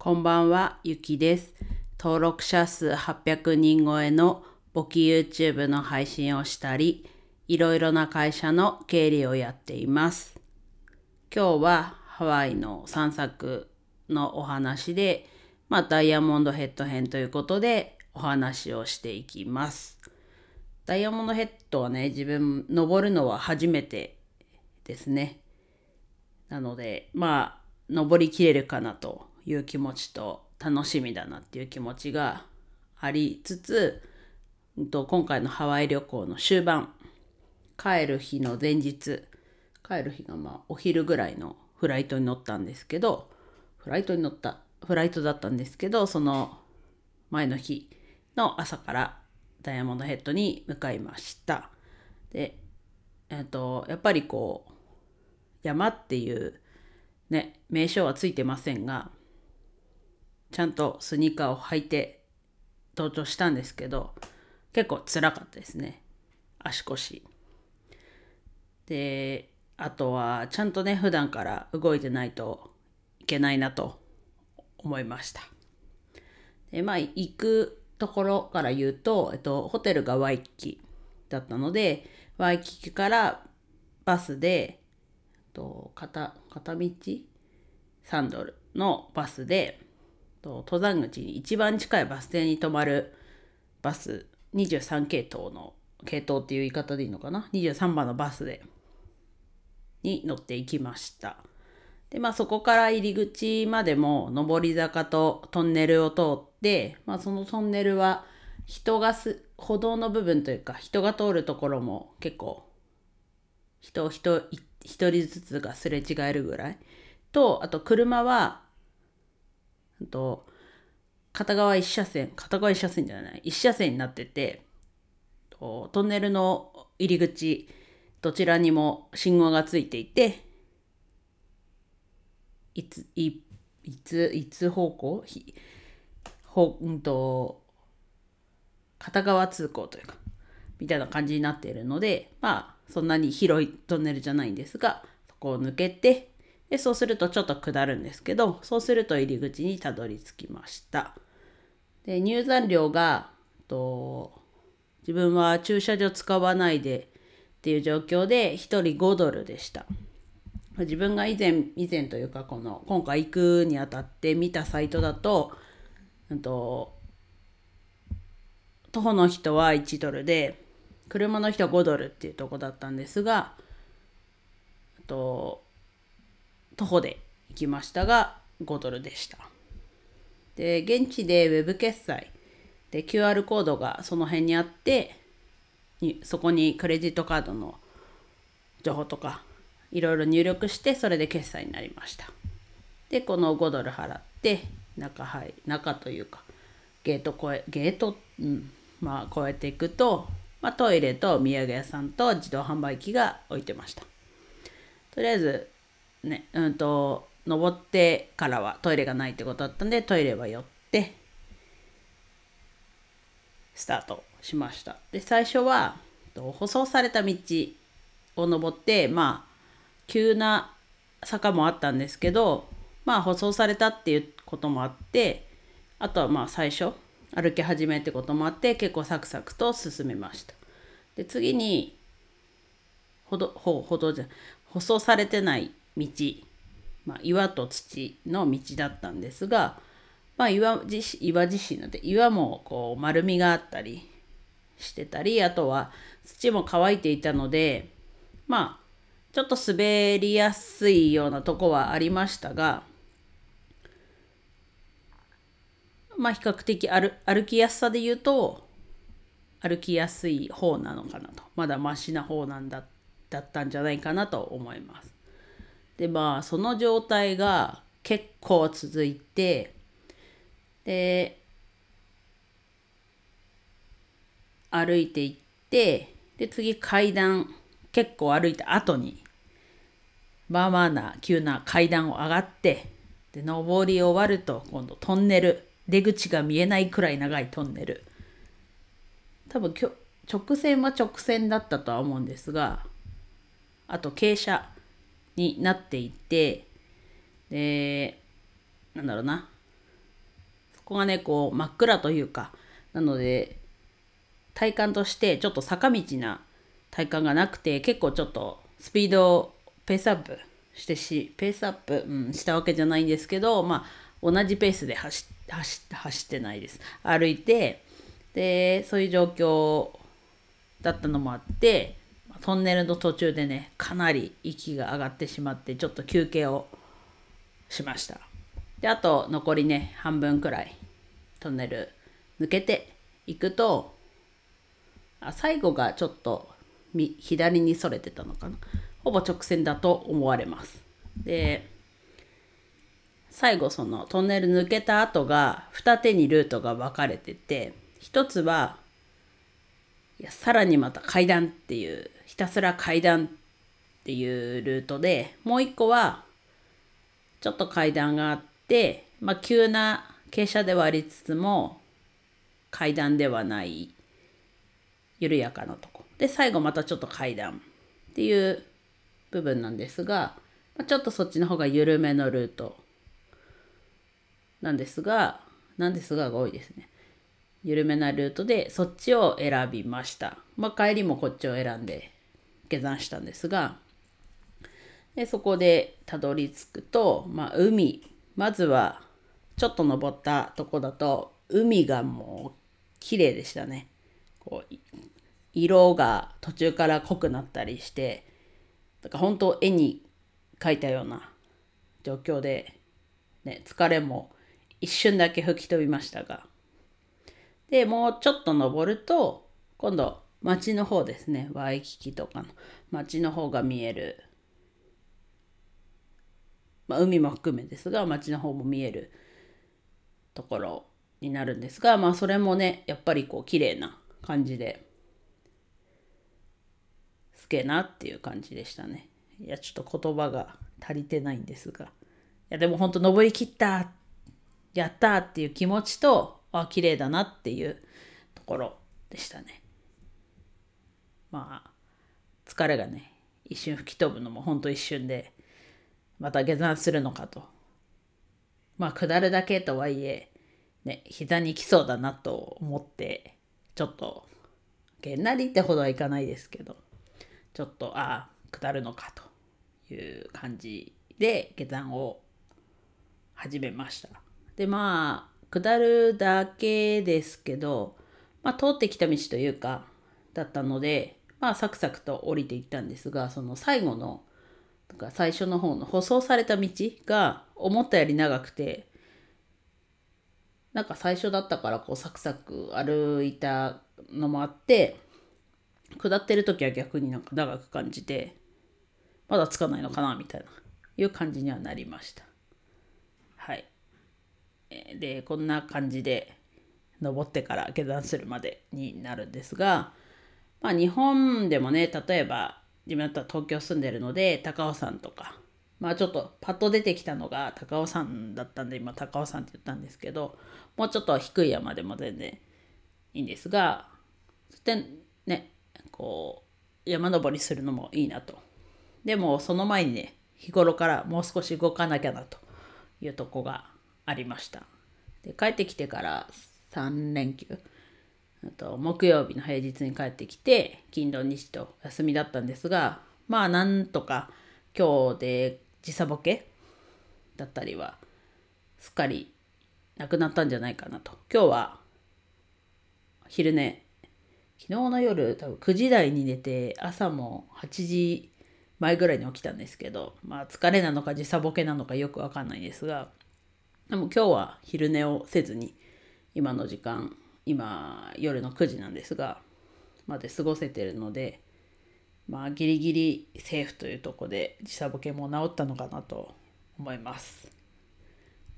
こんばんは、ゆきです。登録者数800人超えの簿記 YouTube の配信をしたり、いろいろな会社の経理をやっています。今日はハワイの散策のお話で、まあ、ダイヤモンドヘッド編ということでお話をしていきます。ダイヤモンドヘッドはね、自分登るのは初めてですね。なので、まあ、登りきれるかなという気持ちと、楽しみだなっていう気持ちがありつつ、うんと今回のハワイ旅行の終盤、帰る日の前日、帰る日がまあお昼ぐらいのフライトに乗ったんですけど、フライトに乗った、フライトだったんですけど、その前の日の朝からダイヤモンドヘッドに向かいました。で、えっと、やっぱりこう、山っていうね、名称はついてませんが、ちゃんとスニーカーを履いて登頂したんですけど、結構辛かったですね。足腰。で、あとはちゃんとね、普段から動いてないといけないなと思いました。で、まあ、行くところから言うと、えっと、ホテルがワイキキだったので、ワイキキからバスで、えっと、片、片道？3ドルのバスで、登山口に一番近いバス停に止まるバス23系統の系統っていう言い方でいいのかな？23番のバスでに乗っていきました。でまあそこから入り口までも上り坂とトンネルを通って、まあ、そのトンネルは人がす歩道の部分というか人が通るところも結構人人一人ずつがすれ違えるぐらい。とあと車はと片側一車線片側一車線じゃない一車線になっててとトンネルの入り口どちらにも信号がついていていついいついつ方向ひほうんと片側通行というかみたいな感じになっているのでまあそんなに広いトンネルじゃないんですがそこを抜けてでそうするとちょっと下るんですけどそうすると入り口にたどり着きました。で入山料がと自分は駐車場使わないでっていう状況で1人5ドルでした。自分が以前以前というかこの今回行くにあたって見たサイトだとと徒歩の人は1ドルで車の人は5ドルっていうとこだったんですがと徒歩で行きましたが5ドルでした。で現地でウェブ決済で QR コードがその辺にあってにそこにクレジットカードの情報とかいろいろ入力してそれで決済になりました。でこの5ドル払って中入中というかゲート越えゲート、うん、まあ越えていくと、まあ、トイレと土産屋さんと自動販売機が置いてました。とりあえずね、うんと、登ってからはトイレがないってことだったんで、トイレは寄って、スタートしました。で、最初は、舗装された道を登って、まあ、急な坂もあったんですけど、まあ、舗装されたっていうこともあって、あとはまあ、最初、歩き始めってこともあって、結構サクサクと進めました。で、次に、ほど、ほ、ほどじゃ、舗装されてない道、まあ、岩と土の道だったんですが、まあ、岩自岩自身ので岩もこう丸みがあったりしてたりあとは土も乾いていたのでまあちょっと滑りやすいようなとこはありましたがまあ比較的歩歩きやすさで言うと歩きやすい方なのかなとまだマシな方なんだだったんじゃないかなと思います。でまあその状態が結構続いてで歩いていってで次階段結構歩いた後にまあまあな急な階段を上がってで上り終わると今度トンネル出口が見えないくらい長いトンネル。多分きょ直線は直線だったとは思うんですがあと傾斜。になっていてでなんだろうな。そこがねこう真っ暗というかなので体感としてちょっと坂道な体感がなくて結構ちょっとスピードをペースアップしてしペースアップ、うん、したわけじゃないんですけどまあ同じペースで走走走ってないです。歩いてでそういう状況だったのもあってトンネルの途中でねかなり息が上がってしまってちょっと休憩をしました。であと残りね半分くらいトンネル抜けていくとあ最後がちょっと左にそれてたのかな。ほぼ直線だと思われます。で最後そのトンネル抜けた後が二手にルートが分かれてて一つはいやさらにまた階段っていうひたすら階段っていうルートでもう一個はちょっと階段があってまあ急な傾斜ではありつつも階段ではない緩やかなとこ。で最後またちょっと階段っていう部分なんですが、まあ、ちょっとそっちの方が緩めのルートなんですがなんですがが多いですね。緩めなルートでそっちを選びました。まあ帰りもこっちを選んで下山したんですがでそこでたどり着くと、まあ、海。まずはちょっと登ったとこだと海がもう綺麗でしたね。こう色が途中から濃くなったりしてだから本当絵に描いたような状況で、ね、疲れも一瞬だけ吹き飛びましたが。でもうちょっと登ると今度町の方ですね。ワイキキとかの。町の方が見える、まあ、海も含めですが町の方も見えるところになるんですがまあそれもねやっぱりこう綺麗な感じですげえなっていう感じでしたね。いやちょっと言葉が足りてないんですが。いやでも本当登りきったやったっていう気持ちとあ綺麗だなっていうところでしたね。まあ疲れがね一瞬吹き飛ぶのもほんと一瞬でまた下山するのかと。まあ下るだけとはいえね膝に来そうだなと思ってちょっとげんなりってほどはいかないですけどちょっとああ下るのかという感じで下山を始めました。でまあ下るだけですけど、まあ、通ってきた道というかだったのでまあサクサクと降りていったんですがその最後のとか最初の方の舗装された道が思ったより長くてなんか最初だったからこうサクサク歩いたのもあって下ってる時は逆になんか長く感じてまだつかないのかなみたいないう感じにはなりました。はい。でこんな感じで登ってから下山するまでになるんですがまあ日本でもね例えば自分だったら東京住んでるので高尾山とか。まあちょっとパッと出てきたのが高尾山だったんで今高尾山って言ったんですけどもうちょっと低い山でも全然いいんですがそしてねこう山登りするのもいいなと。でもその前にね日頃からもう少し動かなきゃなというとこがありました。で帰ってきてから3連休。と木曜日の平日に帰ってきて金土日と休みだったんですがまあなんとか今日で時差ボケだったりはすっかりなくなったんじゃないかなと。今日は昼寝。昨日の夜多分9時台に寝て朝も8時前ぐらいに起きたんですけどまあ疲れなのか時差ボケなのかよくわかんないですがでも今日は昼寝をせずに今の時間今夜の9時なんですがまで過ごせてるのでまあギリギリセーフというとこで時差ボケも治ったのかなと思います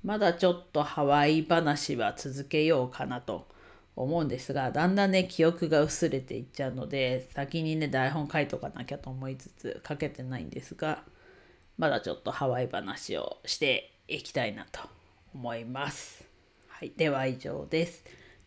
まだちょっとハワイ話は続けようかなと思うんですがだんだんね記憶が薄れていっちゃうので先にね台本書いとかなきゃと思いつつ書けてないんですがまだちょっとハワイ話をしていきたいなと思います。はい、では以上です。